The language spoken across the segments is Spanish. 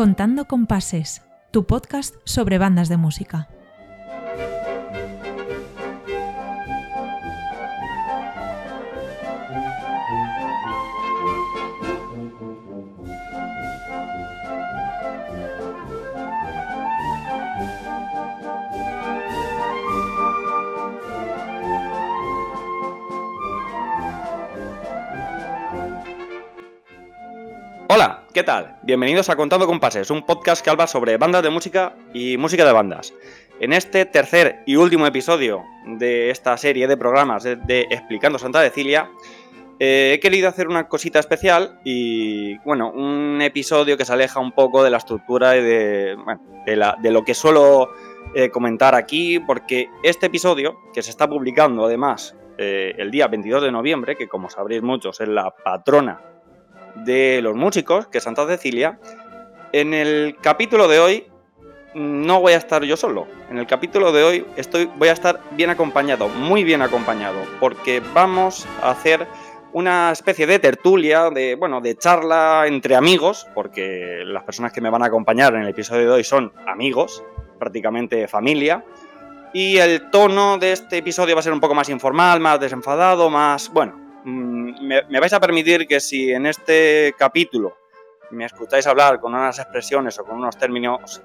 Contando Compases, tu podcast sobre bandas de música. ¿Qué tal? Bienvenidos a Contando Compases, un podcast que habla sobre bandas de música y música de bandas. En este tercer y último episodio de esta serie de programas de, Explicando Santa Cecilia, eh, he querido hacer una cosita especial y, bueno, un episodio que se aleja un poco de la estructura y de, bueno, de lo que suelo eh, comentar aquí, porque este episodio, que se está publicando además eh, el día 22 de noviembre, que como sabréis muchos es la patrona de los músicos, que es Santa Cecilia, en el capítulo de hoy no voy a estar yo solo. En el capítulo de hoy estoy, voy a estar bien acompañado, muy bien acompañado, porque vamos a hacer una especie de tertulia, de, bueno, de charla entre amigos, porque las personas que me van a acompañar en el episodio de hoy son amigos, prácticamente familia. Y el tono de este episodio va a ser un poco más informal, más desenfadado, más... Bueno, mm, me, me vais a permitir que si en este capítulo me escucháis hablar con unas expresiones o con unos términos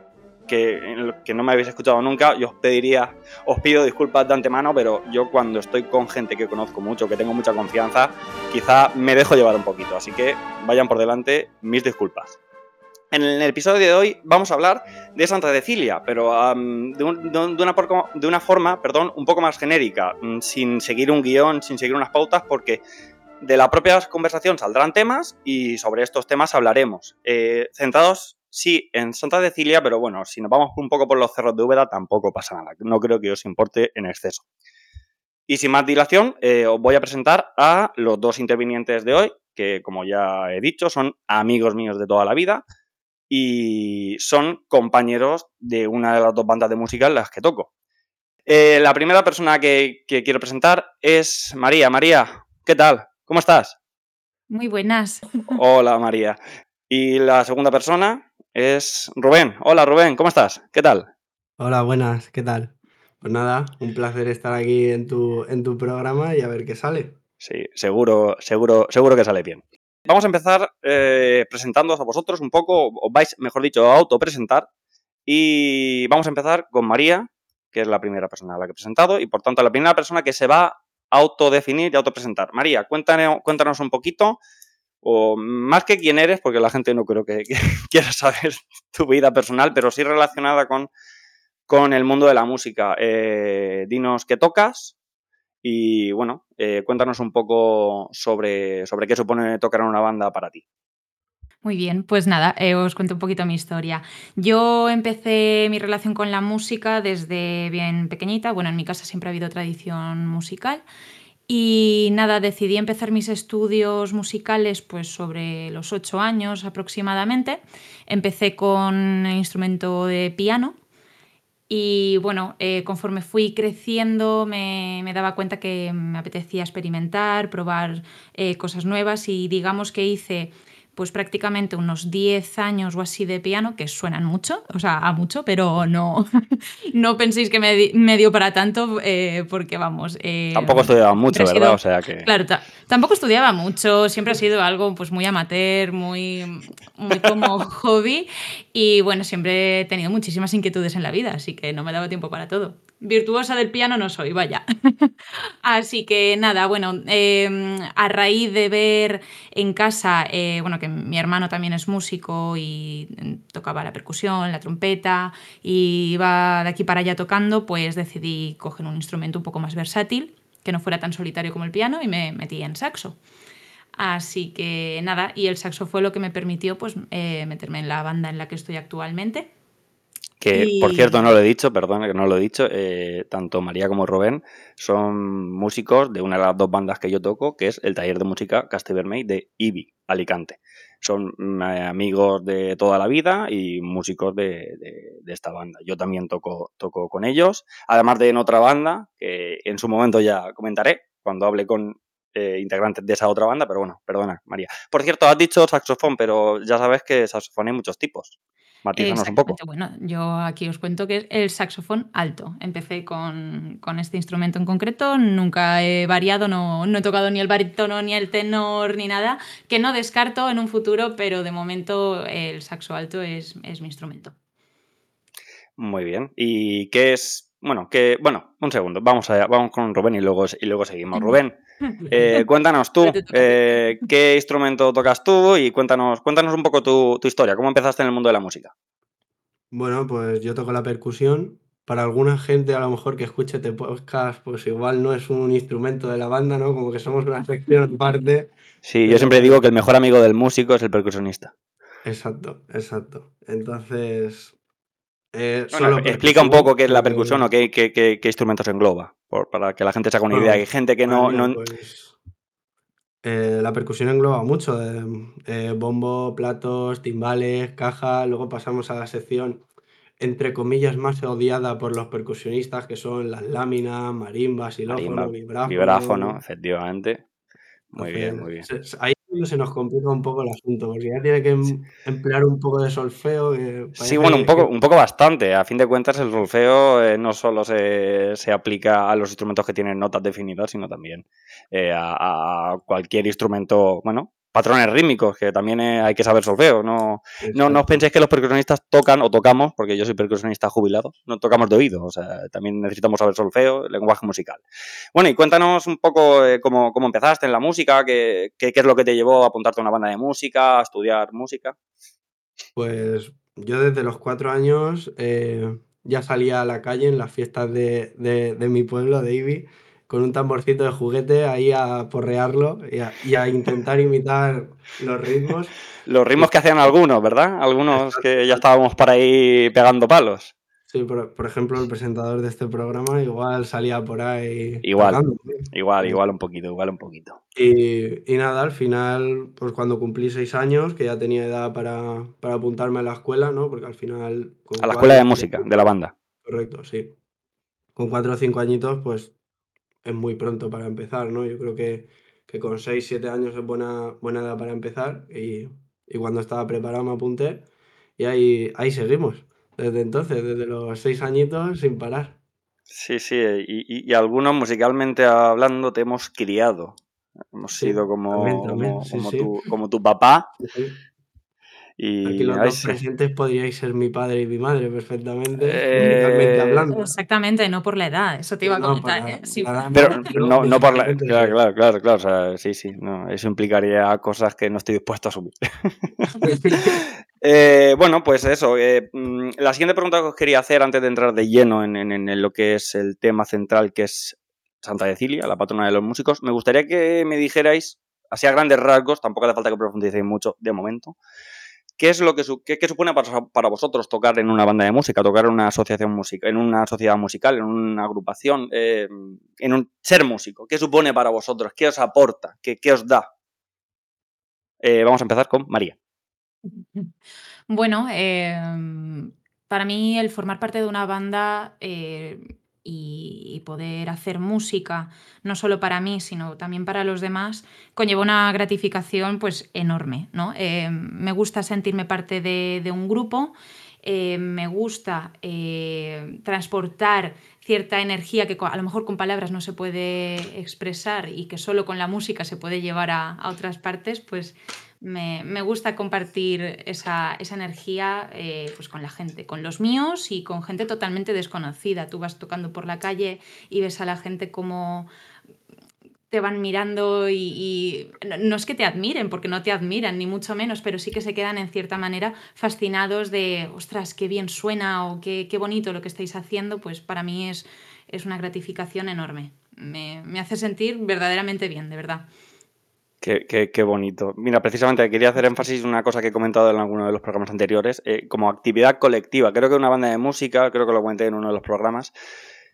que, que no me habéis escuchado nunca, yo os pediría, os pido disculpas de antemano, pero yo cuando estoy con gente que conozco mucho, que tengo mucha confianza, quizá me dejo llevar un poquito, así que vayan por delante mis disculpas. En el episodio de hoy vamos a hablar de Santa Cecilia, pero de una forma perdón, un poco más genérica, mm, sin seguir un guion, sin seguir unas pautas, porque de la propia conversación saldrán temas y sobre estos temas hablaremos. Eh, centrados, sí, en Santa Cecilia, pero bueno, si nos vamos un poco por los cerros de Úbeda tampoco pasa nada. No creo que os importe en exceso. Y sin más dilación, eh, os voy a presentar a los dos intervinientes de hoy, que como ya he dicho, son amigos míos de toda la vida y son compañeros de una de las dos bandas de música en las que toco. Eh, la primera persona que, que quiero presentar es María. María, ¿qué tal? ¿Cómo estás? Muy buenas. Hola María. Y la segunda persona es Rubén. Hola Rubén, ¿cómo estás? ¿Qué tal? Hola, buenas, ¿qué tal? Pues nada, un placer estar aquí en tu, en tu programa y a ver qué sale. Sí, seguro, seguro, seguro que sale bien. Vamos a empezar eh, presentándoos a vosotros un poco, os vais, mejor dicho, a autopresentar. Y vamos a empezar con María, que es la primera persona a la que he presentado, y por tanto la primera persona que se va a autodefinir y autopresentar. María, cuéntanos, cuéntanos un poquito, o más que quién eres, porque la gente no creo que, quiera saber tu vida personal, pero sí relacionada con, con el mundo de la música. Eh, dinos qué tocas, y bueno, eh, cuéntanos un poco sobre, sobre qué supone tocar en una banda para ti. Muy bien, pues nada, eh, os cuento un poquito mi historia. Yo empecé mi relación con la música desde bien pequeñita. Bueno, en mi casa siempre ha habido tradición musical. Y nada, decidí empezar mis estudios musicales pues sobre los ocho años aproximadamente. Empecé con el instrumento de piano y bueno, eh, conforme fui creciendo me, me daba cuenta que me apetecía experimentar, probar eh, cosas nuevas y digamos que hice pues prácticamente unos 10 años o así de piano, que suenan mucho, o sea, a mucho, pero no, no penséis que me, me dio para tanto, eh, porque vamos... eh, Tampoco estudiaba mucho, ¿verdad? sido- O sea que... Claro, ta- tampoco estudiaba mucho, siempre ha sido algo pues muy amateur, muy, muy como hobby y bueno, siempre he tenido muchísimas inquietudes en la vida, así que no me daba tiempo para todo. Virtuosa del piano no soy, vaya. Así que nada, bueno, eh, a raíz de ver en casa, eh, bueno, que mi hermano también es músico y mm, tocaba la percusión, la trompeta y iba de aquí para allá tocando, pues decidí coger un instrumento un poco más versátil, que no fuera tan solitario como el piano y me metí en saxo. Así que nada, y el saxo fue lo que me permitió pues eh, meterme en la banda en la que estoy actualmente. Que, por cierto, no lo he dicho, perdón que no lo he dicho, eh, tanto María como Rubén son músicos de una de las dos bandas que yo toco, que es el taller de música Castivermey de IBI, Alicante. Son eh, amigos de toda la vida y músicos de, de- de esta banda. Yo también toco, toco con ellos, además de en otra banda, que en su momento ya comentaré cuando hable con eh, integrantes de esa otra banda, pero bueno, perdona, María. Por cierto, has dicho saxofón, pero ya sabes que saxofón hay muchos tipos. Matízanos un poco. Bueno, yo aquí os cuento que es el saxofón alto. Empecé con, este instrumento en concreto, nunca he variado, no, he tocado ni el barítono, ni el tenor, ni nada, que no descarto en un futuro, pero de momento el saxo alto es, es mi instrumento. Muy bien. ¿Y qué es bueno, que, bueno, un segundo, vamos allá, vamos con Rubén y luego, y luego seguimos. Rubén, eh, cuéntanos tú, eh, qué instrumento tocas tú y cuéntanos, cuéntanos un poco tu, historia, cómo empezaste en el mundo de la música. Bueno, pues yo toco la percusión. Para alguna gente a lo mejor que escuche este podcast, pues igual no es un instrumento de la banda, ¿no? Como que somos una sección aparte. Sí, yo siempre digo que el mejor amigo del músico es el percusionista. Exacto, exacto. Entonces, eh, explica un poco qué es la percusión o qué, qué, instrumentos engloba, para que la gente se haga una idea. Hay gente que no... Pues, eh, la percusión engloba mucho, eh, bombo, platos, timbales, caja, luego pasamos a la sección entre comillas más odiada por los percusionistas que son las láminas, marimbas, xilófono, vibráfono. Vibráfono, efectivamente. Muy bien, muy bien. Ahí se nos complica un poco el asunto, porque ya tiene que em, emplear un poco de solfeo. sí, bueno, un poco, un poco bastante. A fin de cuentas, el solfeo eh, no solo se, se, aplica a los instrumentos que tienen notas definidas, sino también eh, a, cualquier instrumento, bueno, patrones rítmicos, que también eh, hay que saber solfeo. No, no, no, os penséis que los percusionistas tocan o tocamos, porque yo soy percusionista jubilado, no tocamos de oído, o sea, también necesitamos saber solfeo, lenguaje musical. Bueno, y cuéntanos un poco eh, cómo, empezaste en la música, qué, qué, es lo que te llevó a apuntarte a una banda de música, a estudiar música. Pues yo desde los cuatro años eh, ya salía a la calle en las fiestas de, de, de mi pueblo, de Ibi, con un tamborcito de juguete ahí a porrearlo y a, intentar imitar los ritmos. Los ritmos que hacían algunos, ¿verdad? Algunos que ya estábamos por ahí pegando palos. Sí, por, ejemplo, el presentador de este programa igual salía por ahí. Igual, igual, igual un poquito, igual un poquito. Y, nada, al final, pues cuando cumplí seis años, que ya tenía edad para, apuntarme a la escuela, ¿no? Porque al final... a la escuela de música, de la banda. Correcto, sí. Con cuatro o cinco añitos, pues es muy pronto para empezar, ¿no? Yo creo que, con 6, 7 años es buena, buena edad para empezar y, cuando estaba preparado me apunté y ahí, ahí seguimos, desde entonces, desde los 6 añitos sin parar. Sí, sí, y, algunos musicalmente hablando te hemos criado. Hemos sido como, como, tu, como, tu, papá y Aquí los dos presentes podríais ser mi padre y mi madre perfectamente, eh, hablando. Exactamente, no por la edad, eso te iba a comentar. ¿eh? Pero no, no, por la Claro, claro, claro, claro. O sea, sí, sí. No, eso implicaría cosas que no estoy dispuesto a asumir. eh, bueno, pues eso. Eh, mm, la siguiente pregunta que os quería hacer antes de entrar de lleno en, en, en lo que es el tema central, que es Santa Cecilia, la patrona de los músicos, me gustaría que me dijerais, así a grandes rasgos, tampoco hace falta que profundicéis mucho de momento, ¿Qué es lo que, supone para, vosotros tocar en una banda de música, tocar en una asociación música, en una sociedad musical, en una agrupación, eh, en un ser músico? ¿Qué supone para vosotros? ¿Qué os aporta? ¿Qué, os da? Eh, vamos a empezar con María. Bueno, em, para mí el formar parte de una banda y, poder hacer música, no solo para mí, sino también para los demás, conlleva una gratificación pues enorme. ¿no? Eh, me gusta sentirme parte de, un grupo, eh, me gusta eh, transportar cierta energía que a lo mejor con palabras no se puede expresar y que solo con la música se puede llevar a, a otras partes, pues me, gusta compartir esa, energía eh, pues con la gente, con los míos y con gente totalmente desconocida. Tú vas tocando por la calle y ves a la gente como te van mirando y, no es que te admiren, porque no te admiran, ni mucho menos, pero sí que se quedan en cierta manera fascinados de, ostras, qué bien suena o qué, bonito lo que estáis haciendo, pues para mí es, es una gratificación enorme. Me, me hace sentir verdaderamente bien, de verdad. Qué, bonito. Mira, precisamente quería hacer énfasis en una cosa que he comentado en alguno de los programas anteriores, eh, como actividad colectiva. Creo que una banda de música, creo que lo comenté en uno de los programas,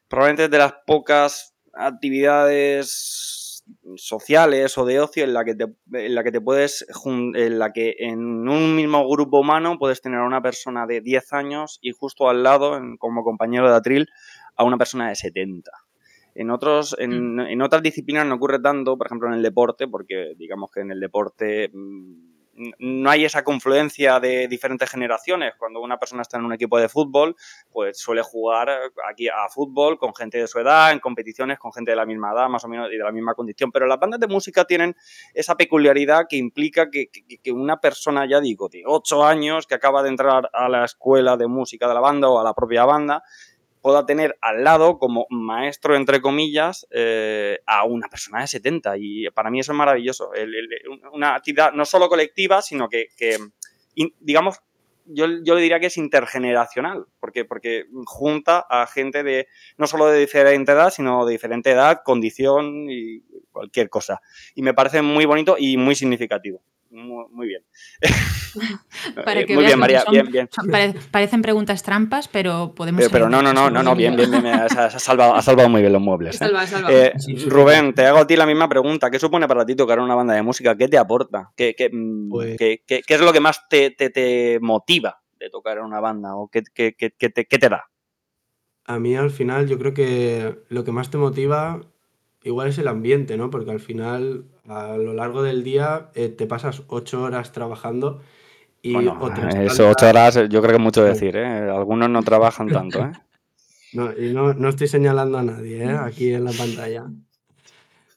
probablemente es de las pocas actividades sociales o de ocio en la que te, en la que te puedes, en la que en un mismo grupo humano puedes tener a una persona de 10 años y justo al lado, como compañero de atril, a una persona de 70. En, otros, mm. en, otras disciplinas no ocurre tanto, por ejemplo en el deporte, porque digamos que en el deporte mm, no hay esa confluencia de diferentes generaciones. Cuando una persona está en un equipo de fútbol, pues suele jugar aquí a fútbol con gente de su edad, en competiciones con gente de la misma edad, más o menos, y de la misma condición. Pero las bandas de música tienen esa peculiaridad que implica que, una persona, ya digo, de 8 años, que acaba de entrar a la escuela de música de la banda o a la propia banda, pueda tener al lado como maestro, entre comillas, eh, a una persona de 70. Y para mí eso es maravilloso. una actividad no solo colectiva, sino que, digamos, yo, yo, le diría que es intergeneracional, porque, porque junta a gente de no solo de diferente edad, sino de diferente edad, condición y cualquier cosa. Y me parece muy bonito y muy significativo muy, bien. Para que muy bien, María, bien, bien. parecen preguntas trampas, pero podemos. Pero, no, no, no, no, no, bien, bien, bien, Has, salvado, ha salvado, muy bien los muebles. ¿eh? Eh, Rubén, te hago a ti la misma pregunta. ¿Qué supone para ti tocar una banda de música? ¿Qué te aporta? ¿Qué, qué, mm, pues qué, qué, es lo que más te, te, te, motiva de tocar en una banda? ¿O qué, qué, qué te, te da? A mí al final yo creo que lo que más te motiva igual es el ambiente, ¿no? Porque al final, a lo largo del día, eh, te pasas ocho horas trabajando y Bueno, eso ocho horas yo creo que es mucho decir, ¿eh? Algunos no trabajan tanto, ¿eh? No, y no, no estoy señalando a nadie, ¿eh? Aquí en la pantalla.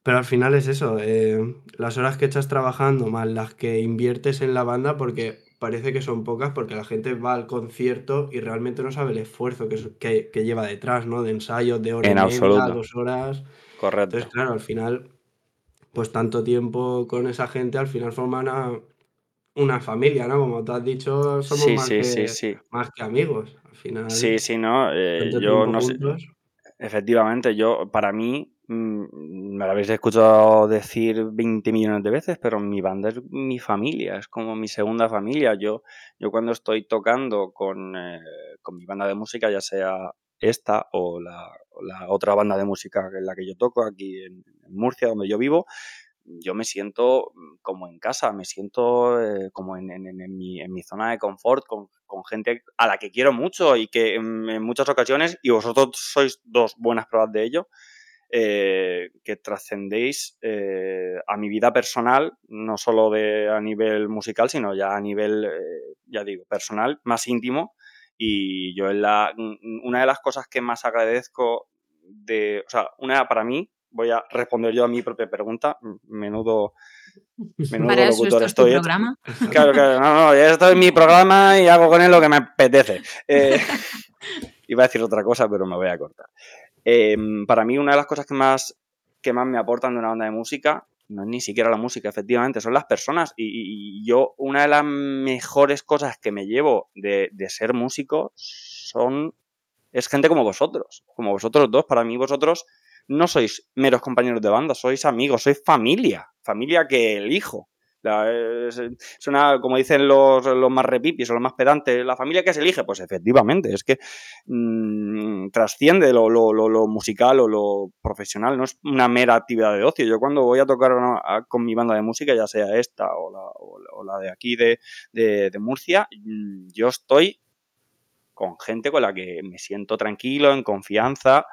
Pero al final es eso, eh, las horas que echas trabajando más las que inviertes en la banda, porque parece que son pocas, porque la gente va al concierto y realmente no sabe el esfuerzo que, que, lleva detrás, ¿no? De ensayos, de hora En media, dos horas. Correcto. Entonces, claro, al final, pues tanto tiempo con esa gente, al final forma una, familia, ¿no? Como tú has dicho, somos más, que, más que amigos. Al final, Sí, sí, no. Eh, yo no sé. Efectivamente, yo, para mí, mm, me lo habéis escuchado decir 20 millones de veces, pero mi banda es mi familia, es como mi segunda familia. Yo, yo cuando estoy tocando con, eh, con mi banda de música, ya sea esta o la, otra banda de música en la que yo toco aquí en, Murcia, donde yo vivo, yo me siento mm, como en casa, me siento eh, como en, mi, zona de confort, con, gente a la que quiero mucho y que en, muchas ocasiones, y vosotros sois dos buenas pruebas de ello, eh, que trascendéis eh, a mi vida personal, no solo de, a nivel musical, sino ya a nivel, ya digo, personal, más íntimo, y yo en la, una de las cosas que más agradezco de, o sea, una para mí, voy a responder yo a mi propia pregunta, menudo, menudo Para locutor esto estoy. programa? Claro, claro, no, no, esto es mi programa y hago con él lo que me apetece. Eh, iba a decir otra cosa, pero me voy a cortar. Em, para mí, una de las cosas que más, que más me aportan de una banda de música no es ni siquiera la música, efectivamente, son las personas. Y, yo, una de las mejores cosas que me llevo de, ser músico son. es gente como vosotros, como vosotros dos. Para mí, vosotros no sois meros compañeros de banda, sois amigos, sois familia, familia que elijo. Es, como dicen los, los, más repipis o los más pedantes, la familia que se elige, pues efectivamente, es que mm, trasciende lo, lo, lo, musical o lo profesional, no es una mera actividad de ocio. Yo cuando voy a tocar con mi banda de música, ya sea esta o la, o la de aquí de, de, de Murcia, yo estoy con gente con la que me siento tranquilo, en confianza,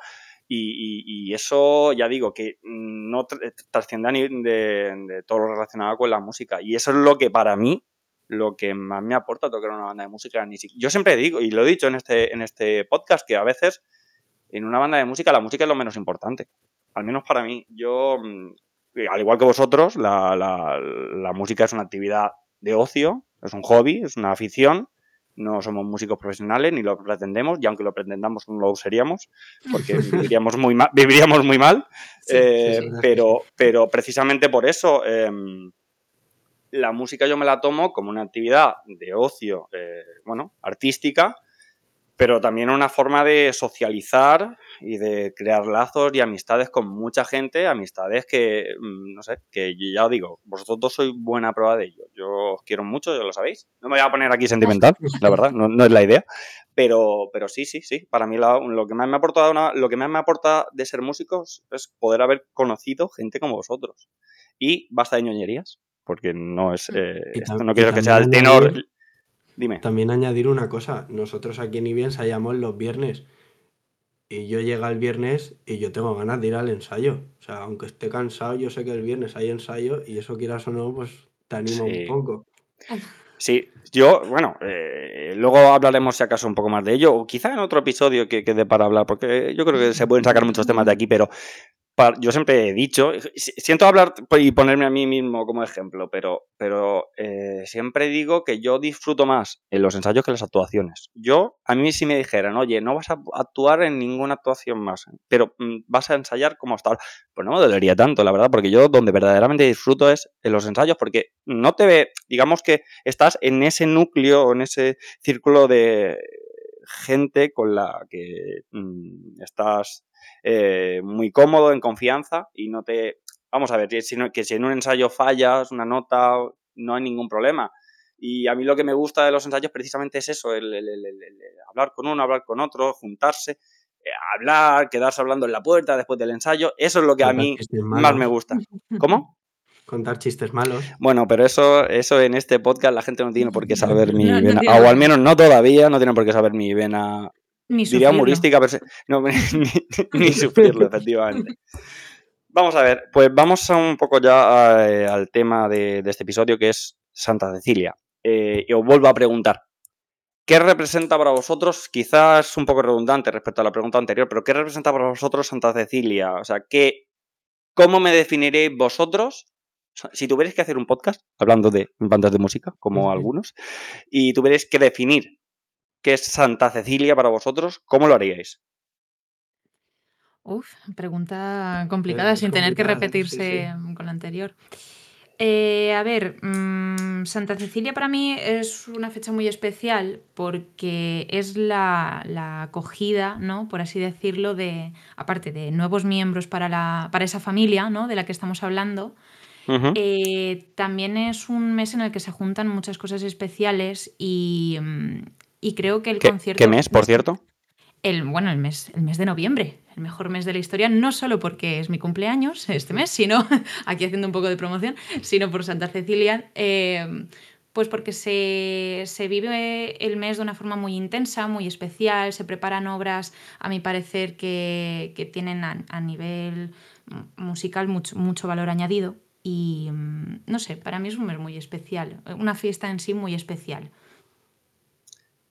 y, eso, ya digo, que no trasciende de, de, todo lo relacionado con la música. Y eso es lo que para mí, lo que más me aporta tocar una banda de música. Yo siempre digo, y lo he dicho en este, en este podcast, que a veces en una banda de música la música es lo menos importante. Al menos para mí. Yo, mm, al igual que vosotros, la, la música es una actividad de ocio, es un hobby, es una afición no somos músicos profesionales ni lo pretendemos y aunque lo pretendamos no lo seríamos porque viviríamos muy mal, viviríamos muy mal. Eh, pero, pero precisamente por eso em, la música yo me la tomo como una actividad de ocio, eh, bueno, artística, pero también una forma de socializar y de crear lazos y amistades con mucha gente, amistades que, mm, no sé, que ya os digo, vosotros dos sois buena prueba de ello. Yo os quiero mucho, ya lo sabéis. No me voy a poner aquí sentimental, la verdad, no, es la idea. Pero, pero sí, sí, sí. Para mí lo que más me ha aportado lo que más me aporta de ser músicos es poder haber conocido gente como vosotros. Y basta de ñoñerías, porque no es, eh, no quiero que sea el tenor. Dime. También añadir una cosa, nosotros aquí en IBI ensayamos los viernes y yo llego el viernes y yo tengo ganas de ir al ensayo. O sea, aunque esté cansado, yo sé que el viernes hay ensayo y eso quieras o no, pues te anima un poco. Sí, yo, bueno, eh, luego hablaremos si acaso un poco más de ello, o quizá en otro episodio que quede para hablar, porque yo creo que se pueden sacar muchos temas de aquí, pero yo siempre he dicho, siento hablar y ponerme a mí mismo como ejemplo, pero, pero eh, siempre digo que yo disfruto más en los ensayos que en las actuaciones. Yo, a mí si me dijeran, oye, no vas a actuar en ninguna actuación más, pero mm, vas a ensayar como hasta ahora, pues no me dolería tanto, la verdad, porque yo donde verdaderamente disfruto es en los ensayos, porque no te ve, digamos que estás en ese núcleo, en ese círculo de gente con la que mm, estás eh, muy cómodo, en confianza y no te... Vamos a ver, que si en un ensayo fallas una nota, no hay ningún problema. Y a mí lo que me gusta de los ensayos precisamente es eso, el, hablar con uno, hablar con otro, juntarse, eh, hablar, quedarse hablando en la puerta después del ensayo. Eso es lo que a mí más me gusta. ¿Cómo? Contar chistes malos. Bueno, pero eso, eso en este podcast la gente no tiene por qué saber mi vena. o al menos no todavía, no tienen por qué saber mi vena ni Diría humorística, pero no, ni, sufrirlo, efectivamente. Vamos a ver, pues vamos a un poco ya eh, al tema de, este episodio que es Santa Cecilia. Eh, y os vuelvo a preguntar, ¿qué representa para vosotros? Quizás un poco redundante respecto a la pregunta anterior, pero ¿qué representa para vosotros Santa Cecilia? O sea, ¿qué, ¿cómo me definiréis vosotros? Si tuvierais que hacer un podcast hablando de bandas de música, como algunos, y tuvierais que definir ¿Qué es Santa Cecilia para vosotros? ¿Cómo lo haríais? Uf, pregunta complicada sin tener que repetirse con la anterior. Eh, a ver, mm, Santa Cecilia para mí es una fecha muy especial porque es la, acogida, ¿no? Por así decirlo, de, aparte de nuevos miembros para, la, para esa familia, ¿no? De la que estamos hablando. Eh, también es un mes en el que se juntan muchas cosas especiales y, mm, y creo que el concierto... ¿Qué mes, por cierto? El, bueno, el mes, el mes de noviembre, el mejor mes de la historia, no solo porque es mi cumpleaños este mes, sino, aquí haciendo un poco de promoción, sino por Santa Cecilia, eh, pues porque se, vive el mes de una forma muy intensa, muy especial, se preparan obras, a mi parecer, que, tienen a, nivel musical mucho, mucho valor añadido. Y no sé, para mí es un mes muy especial, una fiesta en sí muy especial.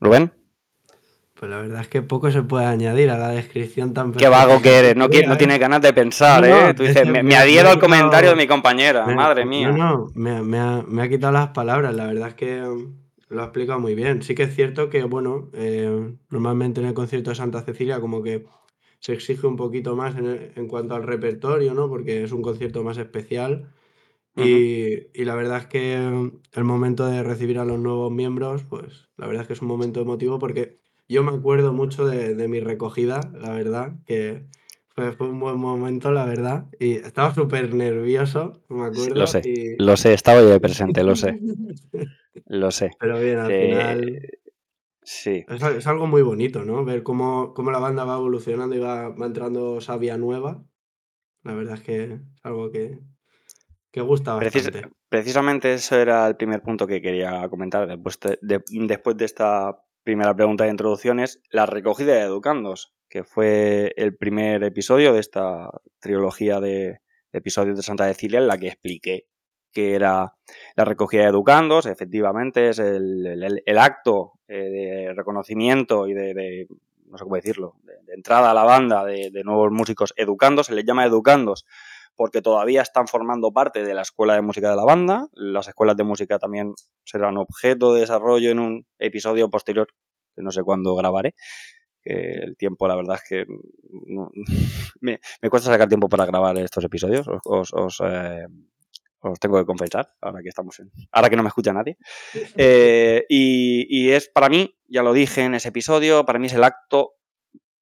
Rubén. Pues la verdad es que poco se puede añadir a la descripción tan Qué vago que eres, no, no tienes ganas de pensar, ¿eh? Tú dices, me, adhiero al comentario de mi compañera, madre mía. No, no, me, ha, quitado las palabras, la verdad es que um, lo ha explicado muy bien. Sí que es cierto que, bueno, eh, normalmente en el concierto de Santa Cecilia como que se exige un poquito más en, en cuanto al repertorio, ¿no? Porque es un concierto más especial y, la verdad es que el momento de recibir a los nuevos miembros, pues la verdad es que es un momento emotivo porque yo me acuerdo mucho de, mi recogida, la verdad, que fue, un buen momento, la verdad, y estaba súper nervioso, me acuerdo. Lo sé, lo sé, estaba yo presente, lo sé. lo sé. Pero bien, al final... Sí. Es, algo muy bonito, ¿no? Ver cómo, cómo, la banda va evolucionando y va, va entrando sabia nueva. La verdad es que es algo que, que gusta precisamente eso era el primer punto que quería comentar. Después de, después de esta primera pregunta de introducción, es la recogida de educandos, que fue el primer episodio de esta trilogía de, episodios de Santa Cecilia en la que expliqué que era la recogida de educandos, efectivamente es el, acto eh, de reconocimiento y de, no sé cómo decirlo, de, entrada a la banda de, de, nuevos músicos educandos, se les llama educandos porque todavía están formando parte de la escuela de música de la banda. Las escuelas de música también serán objeto de desarrollo en un episodio posterior, que no sé cuándo grabaré. el tiempo, la verdad es que me, cuesta sacar tiempo para grabar estos episodios. Os, eh, tengo que confesar, ahora que estamos en, ahora que no me escucha nadie. Eh, y, es para mí, ya lo dije en ese episodio, para mí es el acto,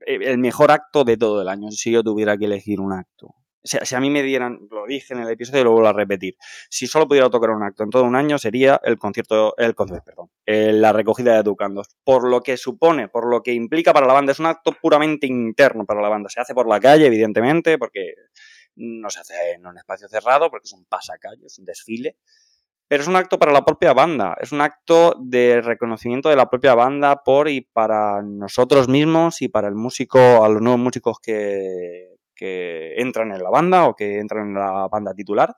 eh, el mejor acto de todo el año, si yo tuviera que elegir un acto si a mí me dieran, lo dije en el episodio y lo vuelvo a repetir, si solo pudiera tocar un acto en todo un año sería el concierto, el concierto, perdón, eh, la recogida de educandos, por lo que supone, por lo que implica para la banda, es un acto puramente interno para la banda, se hace por la calle, evidentemente, porque no se hace en un espacio cerrado, porque es un pasacalle, es un desfile, pero es un acto para la propia banda, es un acto de reconocimiento de la propia banda por y para nosotros mismos y para el músico, a los nuevos músicos que, que entran en la banda o que entran en la banda titular.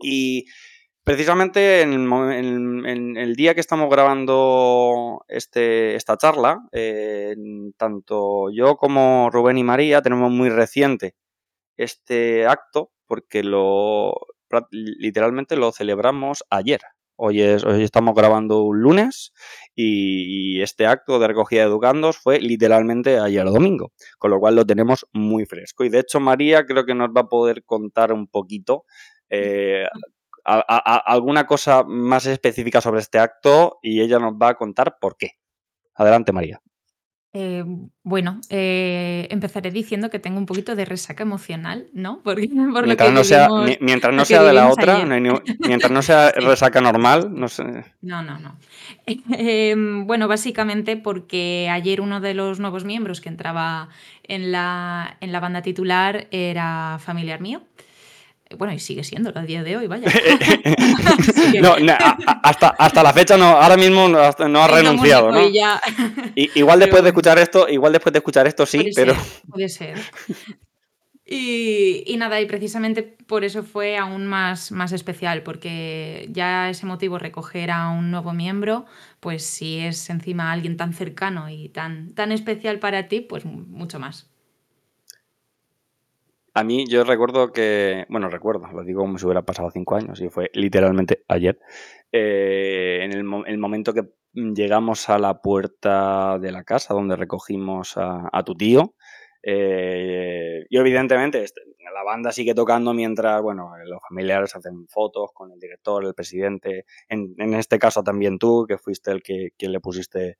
Y Precisamente en el, día que estamos grabando este, esta charla, eh, tanto yo como Rubén y María tenemos muy reciente este acto porque lo literalmente lo celebramos ayer. Hoy, es, hoy estamos grabando un lunes y, este acto de recogida de educandos fue literalmente ayer domingo, con lo cual lo tenemos muy fresco. Y de hecho María creo que nos va a poder contar un poquito eh, alguna cosa más específica sobre este acto y ella nos va a contar por qué. Adelante María. Eh, bueno, eh, empezaré diciendo que tengo un poquito de resaca emocional, ¿no? Porque, por lo Mientras que no, sea, vivimos- mi- mientras lo no que sea de la otra, ayer. no hay ni- mientras no sea resaca normal, no sé. No, no, no. Em, bueno, básicamente porque ayer uno de los nuevos miembros que entraba en la, en la banda titular era familiar mío. Eh, Bueno, y sigue siendo a día de hoy, vaya. Así que- No, a- hasta, hasta la fecha no, ahora mismo no, no ha renunciado, Mónico, ¿no? y ya. I- igual después Pero- de escuchar esto, igual después de escuchar esto sí, Puede pero ser, puede ser. Y, y nada, y precisamente por eso fue aún más, más especial, porque ya ese motivo, recoger a un nuevo miembro, pues si es encima alguien tan cercano y tan, tan especial para ti, pues mu- mucho más. A mí yo recuerdo que, bueno, recuerdo, lo digo como si hubiera pasado cinco años y fue literalmente ayer, eh, en el, el momento que llegamos a la puerta de la casa donde recogimos a, tu tío. eh, y evidentemente este, la banda sigue tocando mientras, bueno, los familiares hacen fotos con el director, el presidente, en, en este caso también tú, que fuiste el que quien le pusiste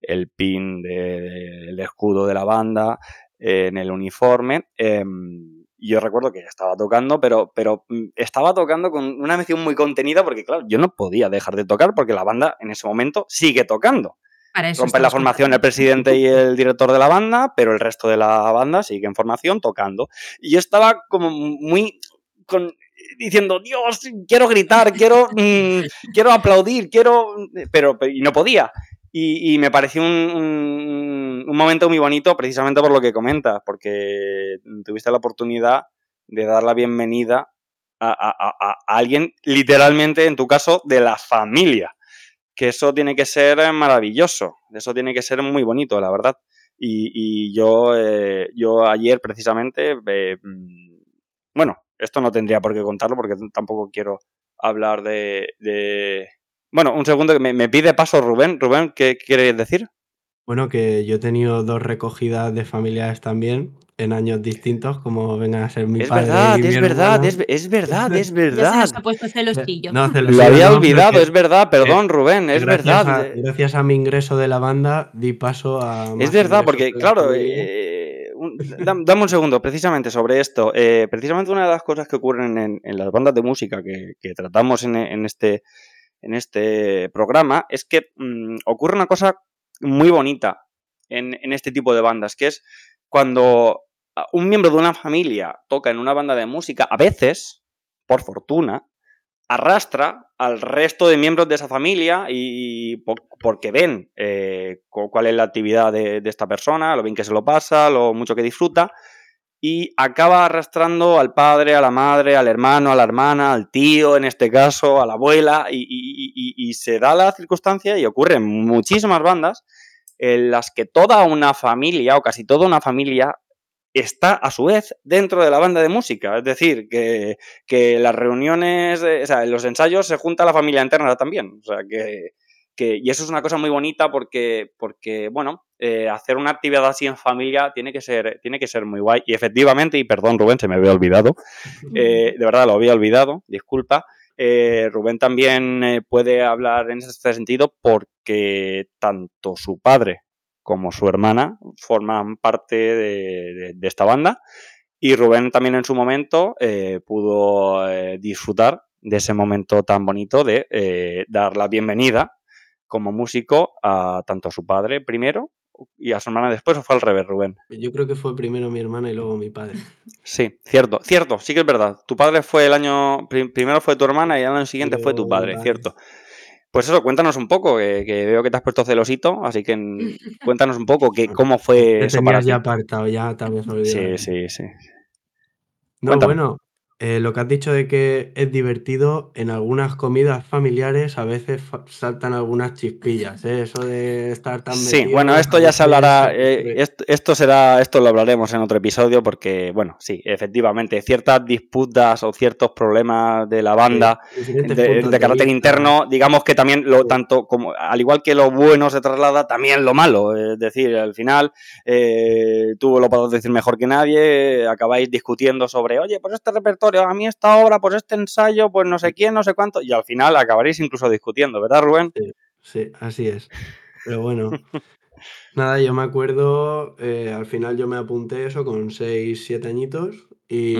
el pin de- del escudo de la banda eh, en el uniforme. em, y yo recuerdo que estaba tocando, pero, pero mm, estaba tocando con una mención muy contenida porque, claro, yo no podía dejar de tocar porque la banda en ese momento sigue tocando. Rompen la formación el presidente y el director de la banda, pero el resto de la banda sigue en formación tocando. Y yo estaba como muy con, diciendo, Dios, quiero gritar, quiero, mm, quiero aplaudir, quiero... Pero, pero- y no podía. Y, y me pareció un, un- un momento muy bonito precisamente por lo que comentas, porque tuviste la oportunidad de dar la bienvenida a, a- alguien, literalmente, en tu caso, de la familia. Que eso tiene que ser maravilloso, eso tiene que ser muy bonito, la verdad. Y, y yo, eh, yo ayer precisamente, eh, mm, bueno, esto no tendría por qué contarlo porque tampoco quiero hablar de... de- Bueno, un segundo que me, me pide paso Rubén. Rubén, ¿qué quieres decir? Bueno, que yo he tenido dos recogidas de familiares también en años distintos, como vengan a ser mi es padre verdad, y mi es verdad, es, es verdad, es Ya se verdad. nos ha puesto celosillo. No, Lo había no, olvidado, es verdad, perdón Rubén, es gracias verdad. a- gracias a mi ingreso de la banda di paso a. Es verdad, porque claro, eh, un- dam- dame un segundo, precisamente sobre esto. Eh, precisamente una de las cosas que ocurren en, en las bandas de música que, que tratamos en, en este, en este programa es que mm, ocurre una cosa muy bonita en, en este tipo de bandas, que es cuando a- un miembro de una familia toca en una banda de música, a veces, por fortuna, arrastra al resto de miembros de esa familia y po- porque ven eh, cu- cuál es la actividad de esta persona, lo bien que se lo pasa, lo mucho que disfruta, y acaba arrastrando al padre, a la madre, al hermano, a la hermana, al tío, en este caso, a la abuela, y, se da la circunstancia, y ocurre en muchísimas bandas, en las que toda una familia, o casi toda una familia, está a su vez dentro de la banda de música. Es decir, que, que las reuniones, eh, o sea, en los ensayos se junta la familia interna también. O sea, que, que- y eso es una cosa muy bonita porque, porque bueno, eh, hacer una actividad así en familia tiene que, ser, tiene que ser muy guay. Y efectivamente, y perdón Rubén, se me había olvidado, eh, de verdad lo había olvidado, disculpa. Eh, Rubén también puede hablar en este sentido porque tanto su padre como su hermana forman parte de, de- de esta banda y Rubén también en su momento pudo disfrutar de ese momento tan bonito de dar la bienvenida como músico a tanto a su padre primero y a su hermana después, o fue al revés, Rubén. Yo creo que fue primero mi hermana y luego mi padre. Sí, cierto, cierto, sí que es verdad. Tu padre fue el año, pri- primero fue tu hermana y el año siguiente fue tu padre, padre. cierto. Pues eso, cuéntanos un poco, que, que veo que te has puesto celosito, así que cuéntanos un poco que, cómo fue Te eso para tenías ti. ya apartado, ya habías olvidado. Sí, sí, sí. No, Cuéntame. bueno, eh, lo que has dicho de que es divertido, en algunas comidas familiares a veces saltan algunas chispillas, ¿eh? Eso de estar tan Sí, bueno, esto ya se hablará, eh, esto, será, esto lo hablaremos en otro episodio porque, bueno, sí, efectivamente, ciertas disputas o ciertos problemas de la banda de, carácter interno, digamos que también lo tanto como, al igual que lo bueno se traslada, también lo malo, es decir, al final tú lo puedes decir mejor que nadie, acabáis discutiendo sobre, oye, pues este repertorio a mí esta obra, pues este ensayo, pues no sé quién, no sé cuánto, y al final acabaréis incluso discutiendo, ¿verdad, Rubén? Sí, así es. Pero bueno, nada, yo me acuerdo, eh, al final yo me apunté eso con 6, 7 añitos y,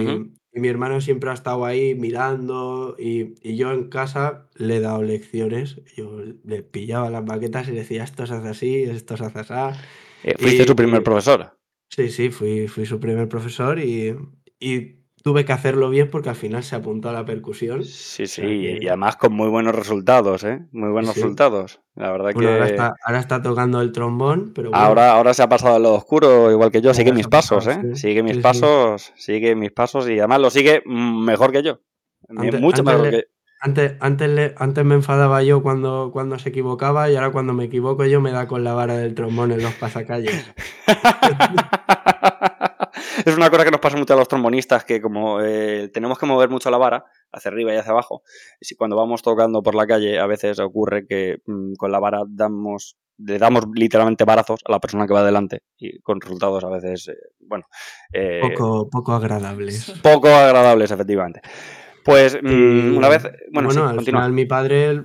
mi hermano siempre ha estado ahí mirando y, yo en casa le he dado lecciones, yo le pillaba las baquetas y le decía esto se hace así, esto se hace así. Eh, ¿Fuiste tu primer profesor? Sí, sí, fui, fui su primer profesor y, y tuve que hacerlo bien porque al final se apuntó a la percusión. Sí, sí, y además con muy buenos resultados, ¿eh? Muy buenos resultados. La verdad que. Ahora está, tocando el trombón, pero. Ahora, ahora se ha pasado al lado oscuro, igual que yo. Sigue mis pasos, ¿eh? Sigue mis pasos, sigue mis pasos y además lo sigue mejor que yo. mucho mejor que. Antes, antes, antes me enfadaba yo cuando, cuando se equivocaba y ahora cuando me equivoco yo me da con la vara del trombón en los pasacalles. es una cosa que nos pasa mucho a los trombonistas, que como eh, tenemos que mover mucho la vara, hacia arriba y hacia abajo, y cuando vamos tocando por la calle a veces ocurre que mm, con la vara damos, le damos literalmente barazos a la persona que va adelante y con resultados a veces, eh, bueno... Eh, poco, poco agradables. Poco agradables, efectivamente. Pues mm, una vez... Bueno, al final mi padre,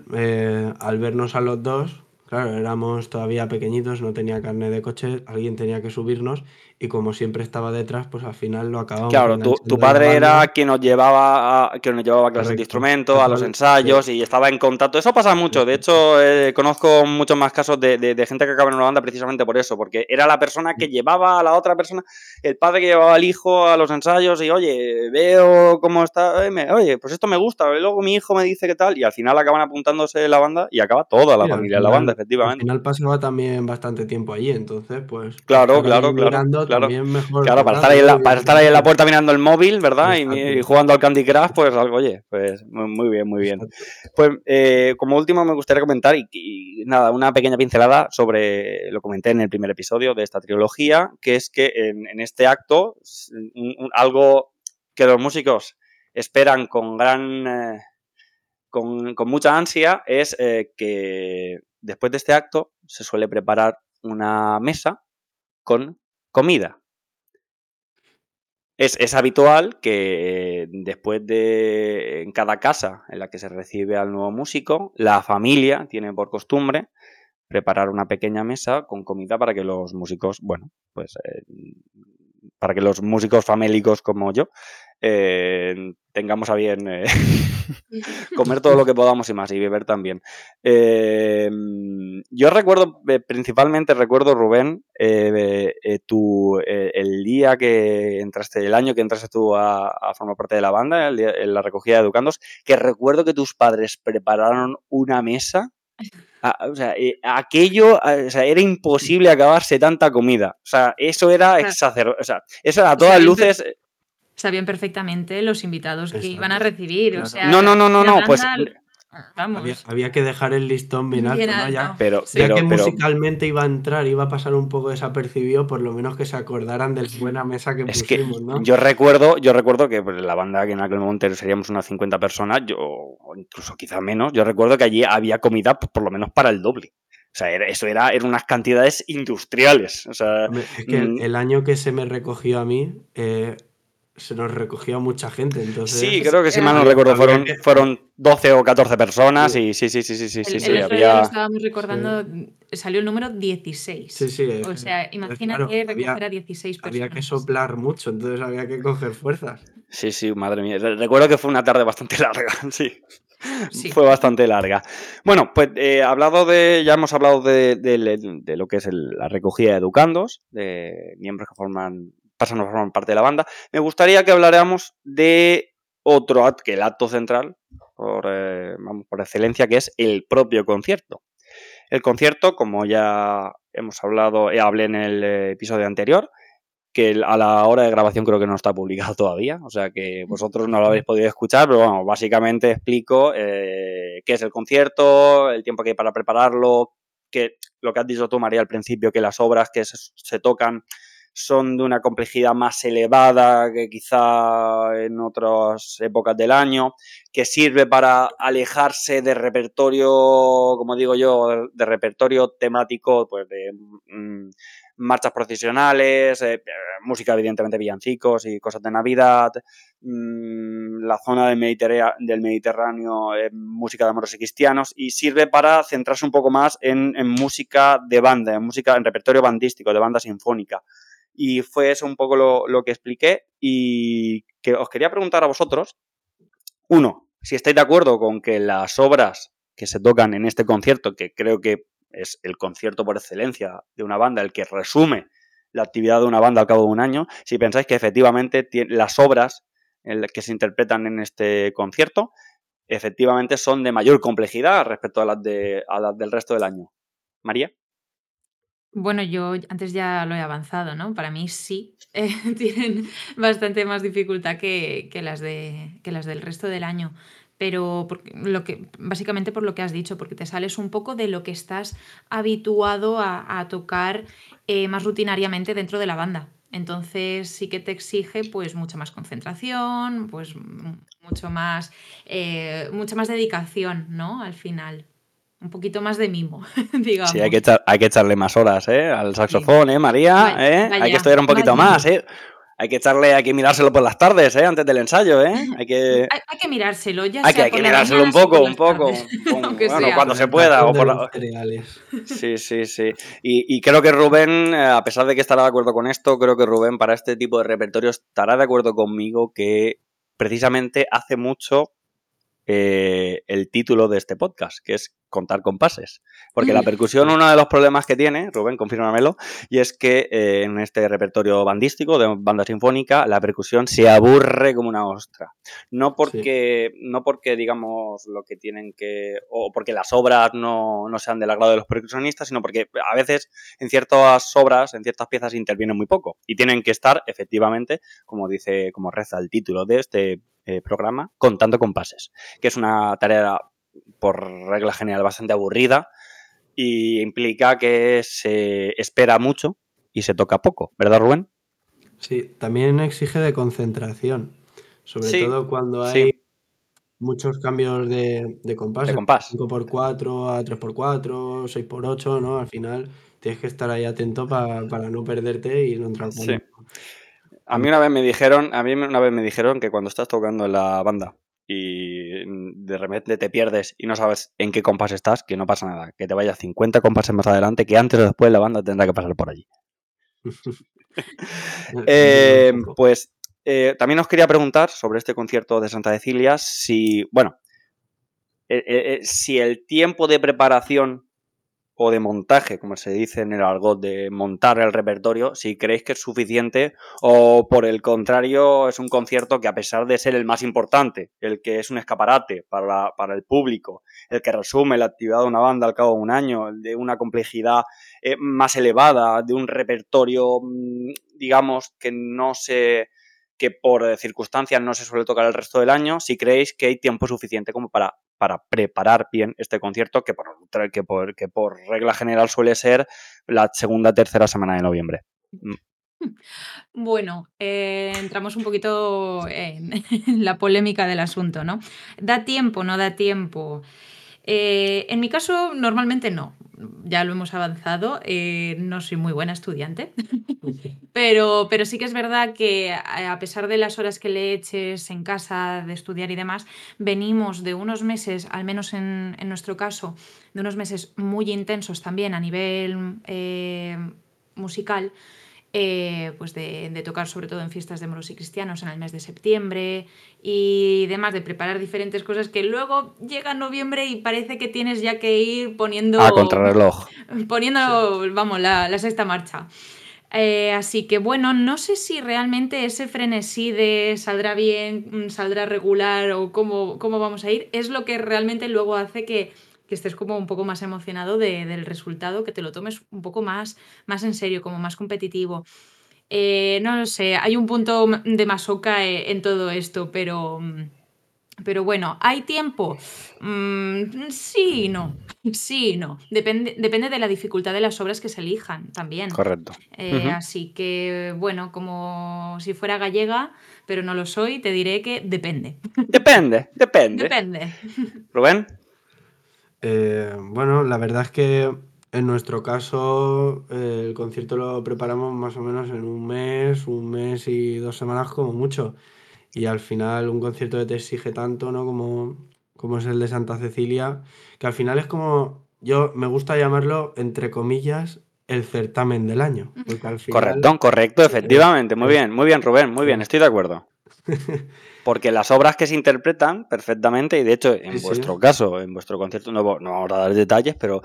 al vernos a los dos, Claro, éramos todavía pequeñitos, no tenía carne de coche, alguien tenía que subirnos y como siempre estaba detrás, pues al final lo acabamos. Claro, tu, padre era quien nos llevaba a, quien nos llevaba a clases de instrumento, a los ensayos y estaba en contacto. Eso pasa mucho. De hecho, eh, conozco muchos más casos de, gente que acaba en una banda precisamente por eso, porque era la persona que llevaba a la otra persona, el padre que llevaba al hijo a los ensayos y oye, veo cómo está, eh, oye, pues esto me gusta. Y luego mi hijo me dice qué tal y al final acaban apuntándose la banda y acaba toda la familia en la banda efectivamente. Al final pasaba también bastante tiempo allí, entonces pues... Claro, claro, claro, claro. Mejor, claro, para estar, ahí en la, para estar ahí en la puerta mirando el móvil, ¿verdad? Y, jugando al Candy Crush, pues algo, oye, pues muy bien, muy bien. Pues eh, como último me gustaría comentar, y, nada, una pequeña pincelada sobre, lo comenté en el primer episodio de esta trilogía, que es que en, este acto, algo que los músicos esperan con gran... Eh, con, con, mucha ansia es eh, que después de este acto se suele preparar una mesa con comida. Es, es, habitual que después de en cada casa en la que se recibe al nuevo músico, la familia tiene por costumbre preparar una pequeña mesa con comida para que los músicos, bueno, pues eh, para que los músicos famélicos como yo eh, tengamos a bien eh, comer todo lo que podamos y más, y beber también. Eh, yo recuerdo, principalmente recuerdo, Rubén, tu, el día que entraste, el año que entraste tú a, formar parte de la banda, en la recogida de educandos, que recuerdo que tus padres prepararon una mesa o sea, aquello, o sea, era imposible acabarse tanta comida. O sea, eso era exacerbado. O sea, eso a todas luces sabían perfectamente los invitados que iban a recibir. O sea, no, no, no, no, no, pues Vamos. Había, que dejar el listón bien alto, ¿no? Ya, pero, que musicalmente iba a entrar, iba a pasar un poco desapercibido, por lo menos que se acordaran de la buena mesa que es pusimos, que ¿no? Yo recuerdo, yo recuerdo que pues, la banda que en aquel momento seríamos unas 50 personas, yo, o incluso quizá menos, yo recuerdo que allí había comida pues, por lo menos para el doble. O sea, eso era, eran unas cantidades industriales. O sea, es que mm. el, año que se me recogió a mí, eh, se nos recogió mucha gente. Entonces... Sí, creo que si mal no recuerdo, fueron, fueron 12 o 14 personas y sí, sí, sí, sí, sí, sí, sí, había... estábamos recordando, salió el número 16. Sí, sí. O sea, imagínate recoger a 16 personas. Había que soplar mucho, entonces había que coger fuerzas. Sí, sí, madre mía. Recuerdo que fue una tarde bastante larga, sí. Fue bastante larga. Bueno, pues eh, hablado de, ya hemos hablado de, de, lo que es la recogida de educandos, de miembros que forman pasan a formar parte de la banda. Me gustaría que habláramos de otro acto, que el acto central, por, eh, por excelencia, que es el propio concierto. El concierto, como ya hemos hablado, eh, hablé en el episodio anterior, que a la hora de grabación creo que no está publicado todavía, o sea que vosotros no lo habéis podido escuchar, pero bueno, básicamente explico eh, qué es el concierto, el tiempo que hay para prepararlo, que lo que has dicho tú, María, al principio, que las obras que se, tocan son de una complejidad más elevada que quizá en otras épocas del año, que sirve para alejarse de repertorio, como digo yo, de repertorio temático, pues de mm, marchas procesionales, eh, música evidentemente villancicos y cosas de Navidad, mm, la zona del, del Mediterráneo, eh, música de amoros y cristianos, y sirve para centrarse un poco más en, música de banda, en música, en repertorio bandístico, de banda sinfónica. Y fue eso un poco lo, lo que expliqué y que os quería preguntar a vosotros, uno, si estáis de acuerdo con que las obras que se tocan en este concierto, que creo que es el concierto por excelencia de una banda, el que resume la actividad de una banda al cabo de un año, si pensáis que efectivamente las obras que se interpretan en este concierto efectivamente son de mayor complejidad respecto a las, de, las del resto del año. María. Bueno, yo antes ya lo he avanzado, ¿no? Para mí sí, eh, tienen bastante más dificultad que, las de, que las del resto del año pero lo que, básicamente por lo que has dicho, porque te sales un poco de lo que estás habituado a, tocar eh, más rutinariamente dentro de la banda. Entonces sí que te exige pues mucha más concentración, pues mucho más, eh, mucha más dedicación, ¿no? Al final. Un poquito más de mimo, digamos. Sí, hay que, hay que echarle más horas, ¿eh? Al saxofón, ¿eh, María? ¿eh? hay que estudiar un poquito más, ¿eh? Hay que echarle, hay que mirárselo por las tardes, ¿eh? Antes del ensayo, ¿eh? Hay que, hay, que mirárselo, ya Hay que, hay que mirárselo un poco, un poco. bueno, cuando se pueda. O por la... Sí, sí, sí. Y, y, creo que Rubén, eh, a pesar de que estará de acuerdo con esto, creo que Rubén para este tipo de repertorio estará de acuerdo conmigo que precisamente hace mucho eh, el título de este podcast, que es contar con pases. Porque la percusión, uno de los problemas que tiene, Rubén, confírmamelo, y es que eh, en este repertorio bandístico de banda sinfónica, la percusión se aburre como una ostra. No porque, no porque digamos, lo que tienen que. o porque las obras no, no sean del agrado de los percusionistas, sino porque a veces en ciertas obras, en ciertas piezas, intervienen muy poco. Y tienen que estar, efectivamente, como dice, como reza el título de este eh, programa, contando con pases, que es una tarea por regla general bastante aburrida y implica que se espera mucho y se toca poco, ¿verdad Rubén? Sí, también exige de concentración, sobre todo cuando hay muchos cambios de, de compás, de compás. 5x4 a 3x4, 6x8, ¿no? Al final tienes que estar ahí atento para no perderte y no entrar por sí. A mí una vez me dijeron, a mí una vez me dijeron que cuando estás tocando en la banda y de repente te pierdes y no sabes en qué compás estás, que no pasa nada, que te vayas 50 compases más adelante, que antes o después la banda tendrá que pasar por allí. Eh, pues eh, también os quería preguntar sobre este concierto de Santa Cecilia si, bueno, eh, si el tiempo de preparación o de montaje, como se dice en el argot, de montar el repertorio, si creéis que es suficiente o por el contrario es un concierto que a pesar de ser el más importante, el que es un escaparate para, para el público, el que resume la actividad de una banda al cabo de un año, el de una complejidad eh, más elevada, de un repertorio, mm, digamos, que no se que por circunstancias no se suele tocar el resto del año, si creéis que hay tiempo suficiente como para para preparar bien este concierto, que por, que por, regla general suele ser la segunda tercera semana de noviembre. Mm. Bueno, eh, entramos un poquito en, la polémica del asunto, ¿no? ¿Da tiempo? ¿No da tiempo? Eh, en mi caso, normalmente no. Ya lo hemos avanzado. Eh, no soy muy buena estudiante, pero, pero sí que es verdad que a pesar de las horas que le eches en casa de estudiar y demás, venimos de unos meses, al menos en, nuestro caso, de unos meses muy intensos también a nivel eh, musical eh, pues de, tocar sobre todo en fiestas de moros y cristianos en el mes de septiembre y demás, de preparar diferentes cosas que luego llega noviembre y parece que tienes ya que ir poniendo... A contrarreloj. Poniendo, vamos, la, sexta marcha. Eh, así que bueno, no sé si realmente ese frenesí de saldrá bien, saldrá regular o cómo, cómo vamos a ir, es lo que realmente luego hace que que estés como un poco más emocionado del resultado, que te lo tomes un poco más, más en serio, como más competitivo. Eh, no lo sé, hay un punto de masoca eh, en todo esto, pero, mm, pero bueno, ¿hay tiempo? Mm, sí y no. Sí y no. Depende, depende de la dificultad de las obras que se elijan también. Correcto. Eh, así que, bueno, como si fuera gallega, pero no lo soy, te diré que depende. Depende, depende. Depende. Rubén. Bueno, la verdad es que en nuestro caso, eh, el concierto lo preparamos más o menos en un mes, un mes y dos semanas como mucho. Y al final un concierto que te exige tanto, ¿no? Como, como es el de Santa Cecilia, que al final es como, yo me gusta llamarlo, entre comillas, el certamen del año. Correcto, correcto, efectivamente. Muy bien, muy bien, Rubén, muy bien, estoy de acuerdo. Porque las obras que se interpretan perfectamente, y de hecho, en vuestro caso, en vuestro concierto, no, no vamos a dar detalles, pero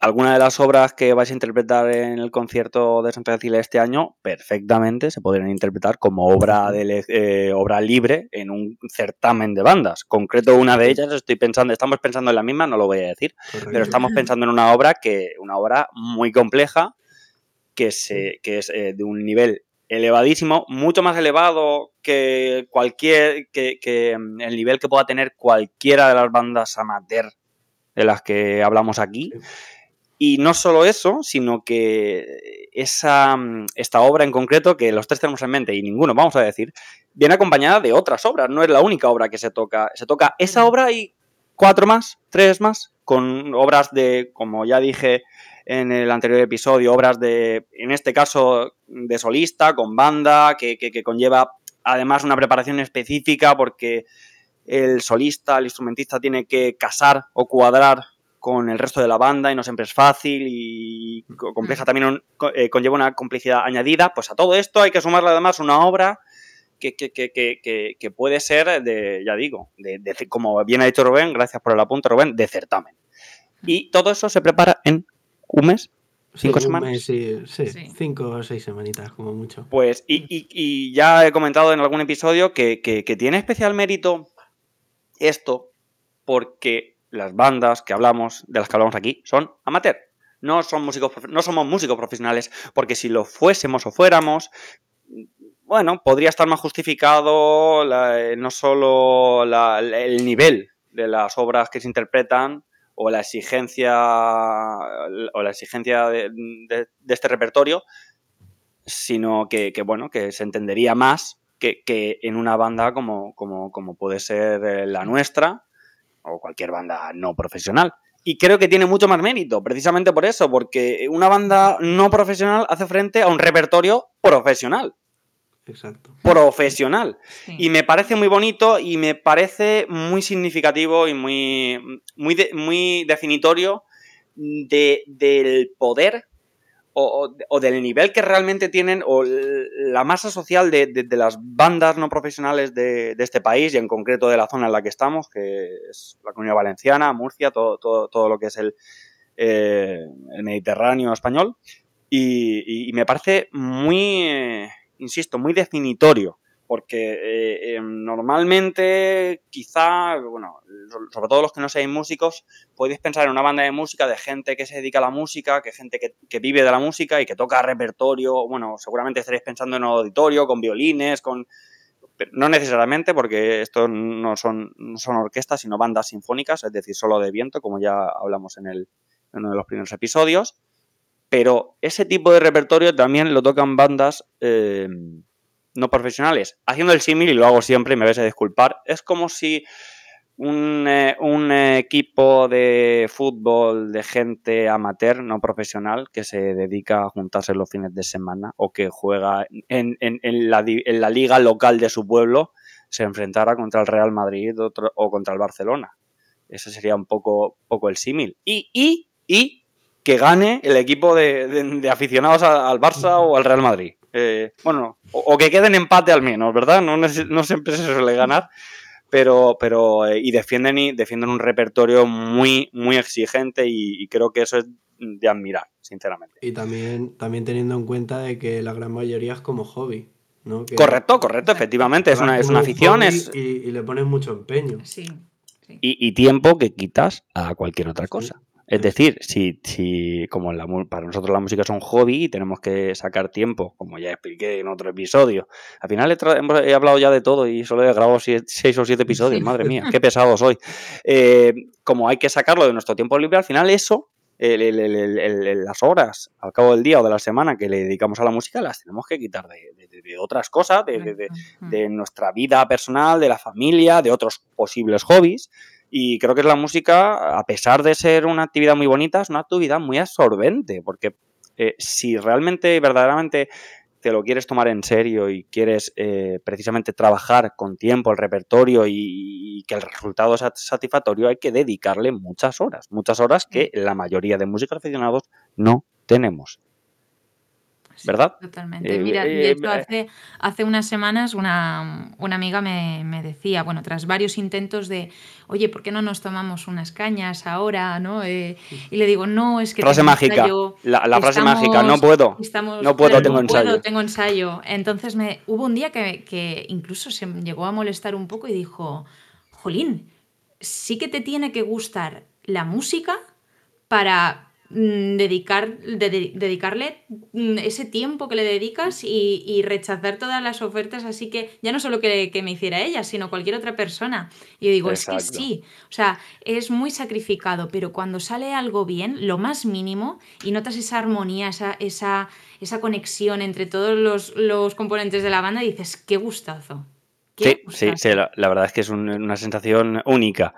algunas de las obras que vais a interpretar en el concierto de Santa Cecilia este año perfectamente se podrían interpretar como obra de eh, obra libre en un certamen de bandas. Concreto una de ellas, estoy pensando, estamos pensando en la misma, no lo voy a decir, pero estamos pensando en una obra que una obra muy compleja que se que es eh, de un nivel elevadísimo, mucho más elevado que cualquier que, que mm, el nivel que pueda tener cualquiera de las bandas amateur de las que hablamos aquí. Y no solo eso, sino que esa, mm, esta obra en concreto, que los tres tenemos en mente y ninguno vamos a decir, viene acompañada de otras obras, no es la única obra que se toca. Se toca esa obra y cuatro más, tres más, con obras de, como ya dije en el anterior episodio, obras de, en este caso, de solista, con banda, que, que, que conlleva además una preparación específica porque el solista, el instrumentista tiene que casar o cuadrar con el resto de la banda y no siempre es fácil y compleja también eh, conlleva una complicidad añadida, pues a todo esto hay que sumarle además una obra que, que, puede ser de, ya digo, de, como bien ha dicho Rubén, gracias por el apunte Rubén, de certamen. Y todo eso se prepara en un mes, cinco semanas. sí, cinco o seis semanitas como mucho. Pues, y, y ya he comentado en algún episodio que tiene especial mérito esto porque las bandas que hablamos, de las que hablamos aquí, son amateur. No, son músicos, no somos músicos profesionales, porque si lo fuésemos o fuéramos, bueno, podría estar más justificado eh, no solo el nivel de las obras que se interpretan o la exigencia o la exigencia de, este repertorio, sino que, bueno, que se entendería más que, que en una banda como, como, como puede ser eh, la nuestra, o cualquier banda no profesional. Y creo que tiene mucho más mérito, precisamente por eso, porque una banda no profesional hace frente a un repertorio profesional. Exacto. Profesional. Y me parece muy bonito y me parece muy significativo y muy, muy, muy definitorio de, del poder o, del nivel que realmente tienen o la masa social de, las bandas no profesionales de, este país y en concreto de la zona en la que estamos, que es la Comunidad Valenciana, Murcia, todo, todo, todo lo que es el, eh, Mediterráneo español. Y, me parece muy, eh, insisto, muy definitorio porque eh, em, normalmente quizá, bueno, sobre todo los que no seáis músicos, podéis pensar en una banda de música de gente que se dedica a la música, que gente que, vive de la música y que toca repertorio, bueno, seguramente estaréis pensando en un auditorio, con violines, con... no necesariamente, porque esto no son, no son orquestas, sino bandas sinfónicas, es decir, solo de viento, como ya hablamos en, el, en uno de los primeros episodios. Pero ese tipo de repertorio también lo tocan bandas... Eh, no profesionales. Haciendo el símil, y lo hago siempre y me vais a disculpar, es como si un, eh, equipo de fútbol de gente amateur, no profesional, que se dedica a juntarse los fines de semana o que juega en, la, liga local de su pueblo, se enfrentara contra el Real Madrid o contra el Barcelona. Ese sería un poco, poco el símil. Y, y, y que gane el equipo de, aficionados al Barça o al Real Madrid. Eh, bueno, o, que queden empate al menos, ¿verdad? No, no siempre se suele ganar, pero, pero eh, y defienden y defienden un repertorio muy, muy exigente y, creo que eso es de admirar, sinceramente. Y también, también teniendo en cuenta de que la gran mayoría es como hobby. ¿no? correcto, correcto, efectivamente, es una, es una afición. Es... Y, le pones mucho empeño. Sí. Y, tiempo que quitas a cualquier otra cosa. Es decir, si, si como la, para nosotros la música es un hobby y tenemos que sacar tiempo, como ya expliqué en otro episodio. Al final he, he hablado ya de todo y solo he grabado seis o siete episodios. Madre mía, qué pesado soy. Eh, como hay que sacarlo de nuestro tiempo libre, al final eso las horas al cabo del día o de la semana que le dedicamos a la música las tenemos que quitar de, otras cosas, de, nuestra vida personal, de la familia, de otros posibles hobbies. Y creo que la música, a pesar de ser una actividad muy bonita, es una actividad muy absorbente, porque eh, si realmente, verdaderamente te lo quieres tomar en serio y quieres eh, precisamente trabajar con tiempo el repertorio y, que el resultado sea satisfactorio, hay que dedicarle muchas horas, muchas horas que la mayoría de músicos aficionados no tenemos. ¿Verdad? Totalmente. Eh, Mira, de eh, hecho, eh, hace, hace unas semanas una, amiga me, decía, bueno, tras varios intentos de, oye, ¿por qué no nos tomamos unas cañas ahora? ¿no? y le digo, no, es que... Frase mágica, la, frase mágica, no puedo. no puedo, tengo ensayo. tengo ensayo. Entonces me, hubo un día que, que incluso se llegó a molestar un poco y dijo, Jolín, sí que te tiene que gustar la música para Mm, dedicar, dedicarle mm, ese tiempo que le dedicas y, rechazar todas las ofertas, así que ya no solo que, me hiciera ella, sino cualquier otra persona. Y yo digo, es que sí, o sea, es muy sacrificado, pero cuando sale algo bien, lo más mínimo, y notas esa armonía, esa, esa, esa conexión entre todos los, componentes de la banda, dices, qué gustazo. Sí, sí, sí, la, verdad es que es una sensación única.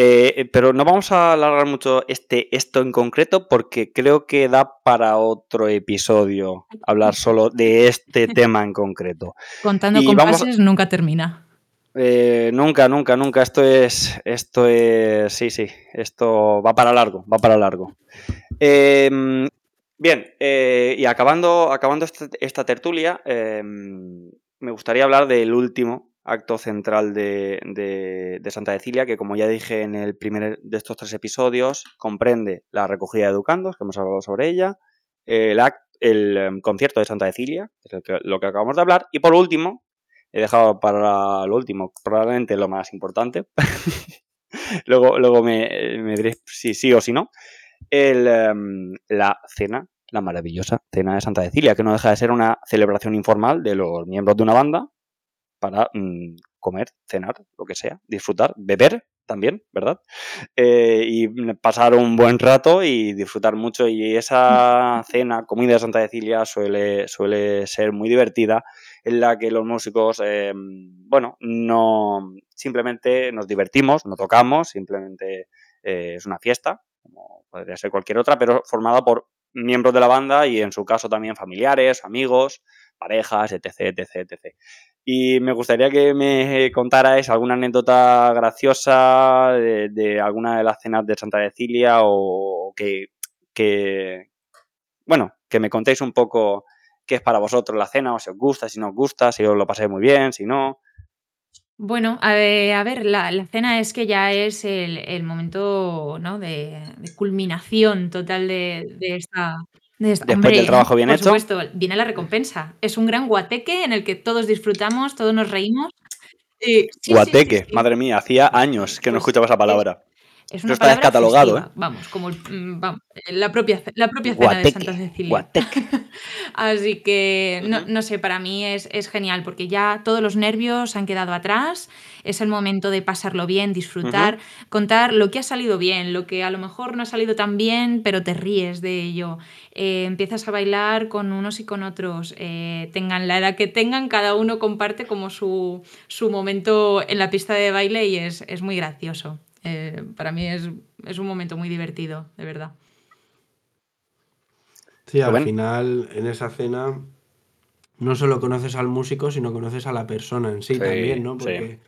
Eh, pero no vamos a alargar mucho este, esto en concreto porque creo que da para otro episodio hablar solo de este tema en concreto. Contando con compases nunca termina. Eh, nunca, nunca, nunca. Esto es, esto es, sí, sí, esto va para largo, va para largo. Em, bien, eh, y acabando, acabando esta, esta tertulia, em, me gustaría hablar del último acto central de, Santa Cecilia, que como ya dije en el primer de estos tres episodios, comprende la recogida de educandos, que hemos hablado sobre ella, el, el em, concierto de Santa Cecilia, que es lo que acabamos de hablar, y por último, he dejado para lo último, probablemente lo más importante, luego, luego me, diré si sí o si no, el, em, la cena, la maravillosa cena de Santa Cecilia, que no deja de ser una celebración informal de los miembros de una banda para mm, comer, cenar, lo que sea, disfrutar, beber también, ¿verdad? Eh, y pasar un buen rato y disfrutar mucho. Y esa cena, comida de Santa Cecilia, suele, suele ser muy divertida, en la que los músicos, eh, bueno, no simplemente nos divertimos, no tocamos, simplemente eh, es una fiesta, como podría ser cualquier otra, pero formada por miembros de la banda y en su caso también familiares, amigos, parejas, etc, etc, etc. Y me gustaría que me contarais alguna anécdota graciosa de, alguna de las cenas de Santa Cecilia o que, bueno, que me contéis un poco qué es para vosotros la cena, o si os gusta, si no os gusta, si os lo pasáis muy bien, si no. Bueno, a ver, la, cena es que ya es el, momento ¿no? de, culminación total de, de esta, Después del trabajo bien hecho. Por supuesto, viene la recompensa. Es un gran guateque en el que todos disfrutamos, todos nos reímos. guateque, madre mía, hacía años que no pues escuchaba esa palabra. Es una está descatalogado, ¿eh? Vamos, como mm, la propia, la propia cena de Santa Cecilia. Así que, no, sé, para mí es, genial porque ya todos los nervios han quedado atrás. Es el momento de pasarlo bien, disfrutar, contar lo que ha salido bien, lo que a lo mejor no ha salido tan bien, pero te ríes de ello. Eh, empiezas a bailar con unos y con otros. Eh, tengan la edad que tengan, cada uno comparte como su, momento en la pista de baile y es, es muy gracioso. Eh, para mí es, un momento muy divertido, de verdad. Sí, al final en esa cena no solo conoces al músico, sino conoces a la persona en sí, también, ¿no? Porque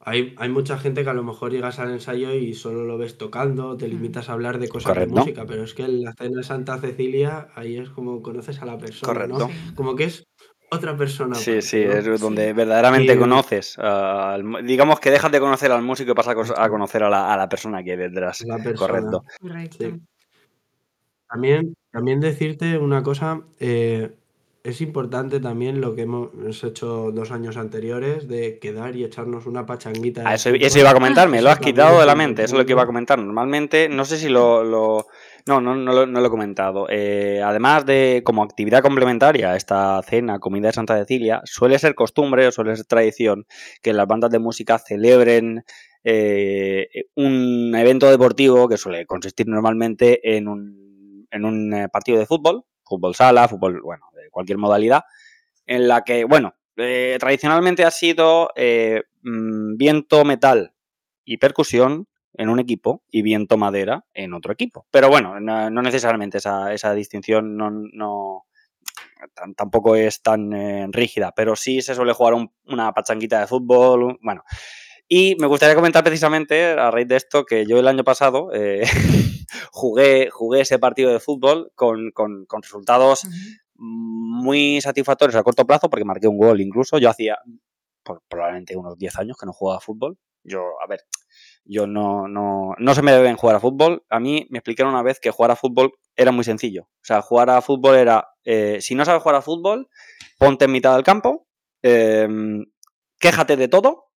hay, mucha gente que a lo mejor llegas al ensayo y solo lo ves tocando, te limitas a hablar de cosas de música, pero es que en la cena de Santa Cecilia ahí es como conoces a la persona, ¿no? Como que es otra persona. Sí, sí, es donde verdaderamente conoces. digamos que dejas de conocer al músico y pasas a, conocer a la, persona que hay detrás. Correcto. También, también decirte una cosa, eh, es importante también lo que hemos hecho dos años anteriores de quedar y echarnos una pachanguita. Ah, eso, iba a comentar, me lo has quitado de la mente, eso es lo que iba a comentar. Normalmente, no sé si lo... No, no, no, lo, he comentado. Eh, además de como actividad complementaria esta cena, comida de Santa Cecilia, suele ser costumbre o suele ser tradición que las bandas de música celebren eh, un evento deportivo que suele consistir normalmente en un, en un eh, partido de fútbol, fútbol sala, fútbol, bueno, cualquier modalidad, en la que, bueno, eh, tradicionalmente ha sido mm, viento metal y percusión en un equipo y viento madera en otro equipo. Pero bueno, no, necesariamente esa, esa distinción no, no tampoco es tan rígida, pero sí se suele jugar una pachanguita de fútbol, bueno, y me gustaría comentar precisamente, a raíz de esto, que yo el año pasado eh, jugué, jugué ese partido de fútbol con, resultados muy satisfactorios a corto plazo, porque marqué un gol incluso. Yo hacía probablemente unos 10 años que no jugaba fútbol. Yo, a ver, yo no, no, no se me deben jugar a fútbol. A mí me explicaron una vez que jugar a fútbol era muy sencillo. O sea, jugar a fútbol era, eh, si no sabes jugar a fútbol, ponte en mitad del campo, em, quéjate de todo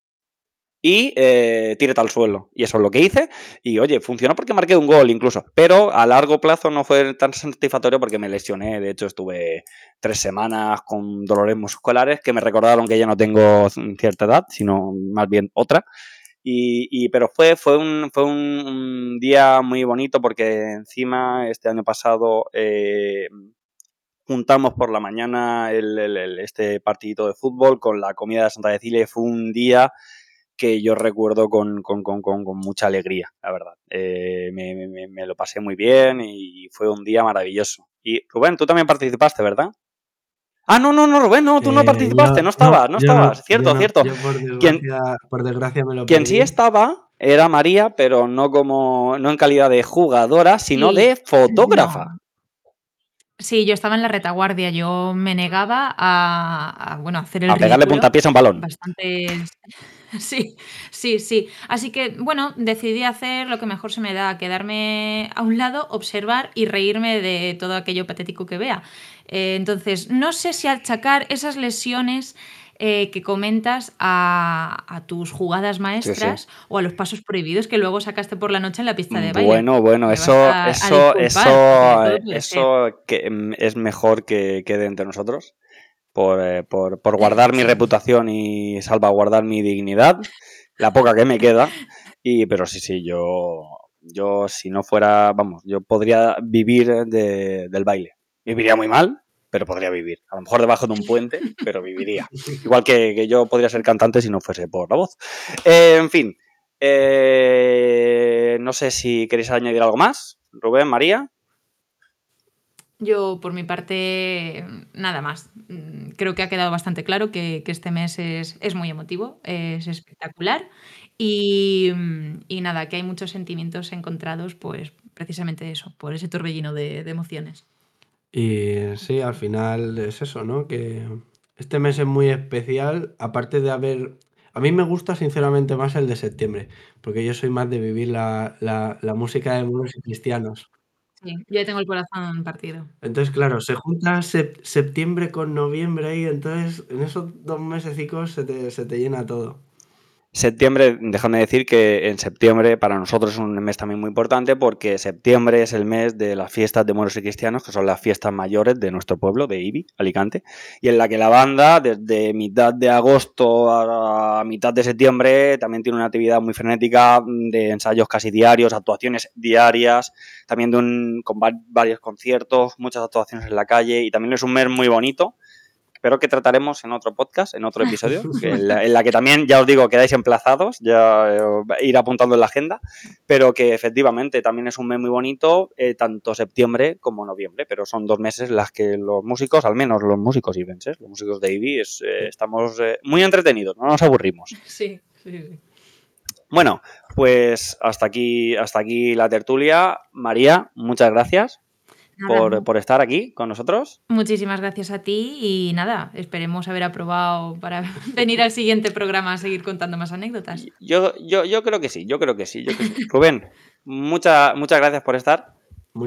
y eh, tírate al suelo. Y eso es lo que hice. Y oye, funcionó porque marqué un gol incluso. Pero a largo plazo no fue tan satisfactorio porque me lesioné. De hecho, estuve tres semanas con dolores musculares que me recordaron que ya no tengo cierta edad, sino más bien otra. Y, pero fue, fue, un, fue un, día muy bonito porque encima este año pasado eh, juntamos por la mañana el, este partidito de fútbol con la comida de Santa Cecilia y fue un día que yo recuerdo con, mucha alegría, la verdad. Eh, me, lo pasé muy bien y fue un día maravilloso. Y Rubén, tú también participaste, ¿verdad? Ah, no, no, no, Rubén, no, tú no eh, participaste, no estabas, no, estabas, cierto, cierto. por, desgracia, me lo Quien sí estaba era María, pero no como no en calidad de jugadora, sino de fotógrafa. Sí, yo estaba en la retaguardia, yo me negaba a, bueno, hacer el A pegarle puntapiés a un balón. Bastantes Sí, sí, sí. Así que, bueno, decidí hacer lo que mejor se me da, quedarme a un lado, observar y reírme de todo aquello patético que vea. Eh, entonces, no sé si achacar esas lesiones eh, que comentas a, tus jugadas maestras o a los pasos prohibidos que luego sacaste por la noche en la pista de baile. Bueno, bueno, eso, eso, eso, eso que mm, es mejor que quede entre nosotros. Eh, por, por, guardar mi reputación y salvaguardar mi dignidad, la poca que me queda. Y, pero sí, sí, yo, yo si no fuera, vamos, yo podría vivir del baile. Viviría muy mal, pero podría vivir. A lo mejor debajo de un puente, pero viviría. Igual que, yo podría ser cantante si no fuese por la voz. Eh, en fin, eh, no sé si queréis añadir algo más. Rubén, María. Yo, por mi parte, nada más. Creo que ha quedado bastante claro que, este mes es, muy emotivo, es espectacular y, nada, que hay muchos sentimientos encontrados, pues precisamente eso, por ese torbellino de, emociones. Y sí, al final es eso, ¿no? Que este mes es muy especial, aparte de haber... A mí me gusta sinceramente más el de septiembre, porque yo soy más de vivir la, la música de y cristianos. Sí, ya tengo el corazón partido. Entonces, claro, se junta septiembre con noviembre y entonces en esos dos mesecicos se te, se te llena todo. Septiembre, déjame decir que en septiembre para nosotros es un mes también muy importante porque septiembre es el mes de las fiestas de moros y cristianos, que son las fiestas mayores de nuestro pueblo, de Ibi, Alicante, y en la que la banda desde mitad de agosto a mitad de septiembre también tiene una actividad muy frenética de ensayos casi diarios, actuaciones diarias, también de un, con varios conciertos, muchas actuaciones en la calle y también es un mes muy bonito pero que trataremos en otro podcast, en otro episodio, en, la, que también, ya os digo, quedáis emplazados, ya eh, ir apuntando en la agenda, pero que efectivamente también es un mes muy bonito, eh, tanto septiembre como noviembre, pero son dos meses en las que los músicos, al menos los músicos ibenses, los músicos de IBI, eh, estamos muy entretenidos, no nos aburrimos. Sí, sí, sí. Bueno, pues hasta aquí, hasta aquí la tertulia. María, muchas gracias por, estar aquí con nosotros. Muchísimas gracias a ti y nada, esperemos haber aprobado para venir al siguiente programa a seguir contando más anécdotas. Yo, yo, yo creo que sí, yo creo que sí. Rubén, muchas muchas gracias por estar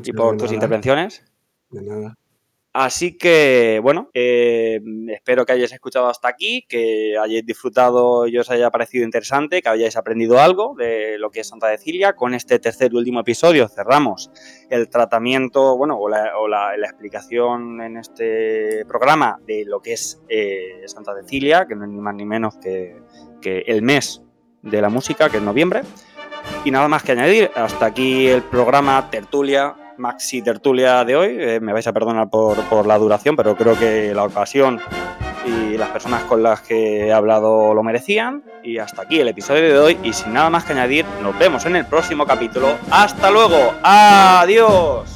y por tus intervenciones. De nada. Así que, bueno, eh, espero que hayáis escuchado hasta aquí, que hayáis disfrutado y os haya parecido interesante, que hayáis aprendido algo de lo que es Santa Cecilia. Con este tercer y último episodio cerramos el tratamiento, bueno, o la, explicación en este programa de lo que es eh, Santa Cecilia, que no es ni más ni menos que el mes de la música, que es noviembre. Y nada más que añadir, hasta aquí el programa Tertulia maxi tertulia de hoy. Eh, me vais a perdonar por, la duración, pero creo que la ocasión y las personas con las que he hablado lo merecían. Y hasta aquí el episodio de hoy. Y sin nada más que añadir, nos vemos en el próximo capítulo. ¡Hasta luego! ¡Adiós!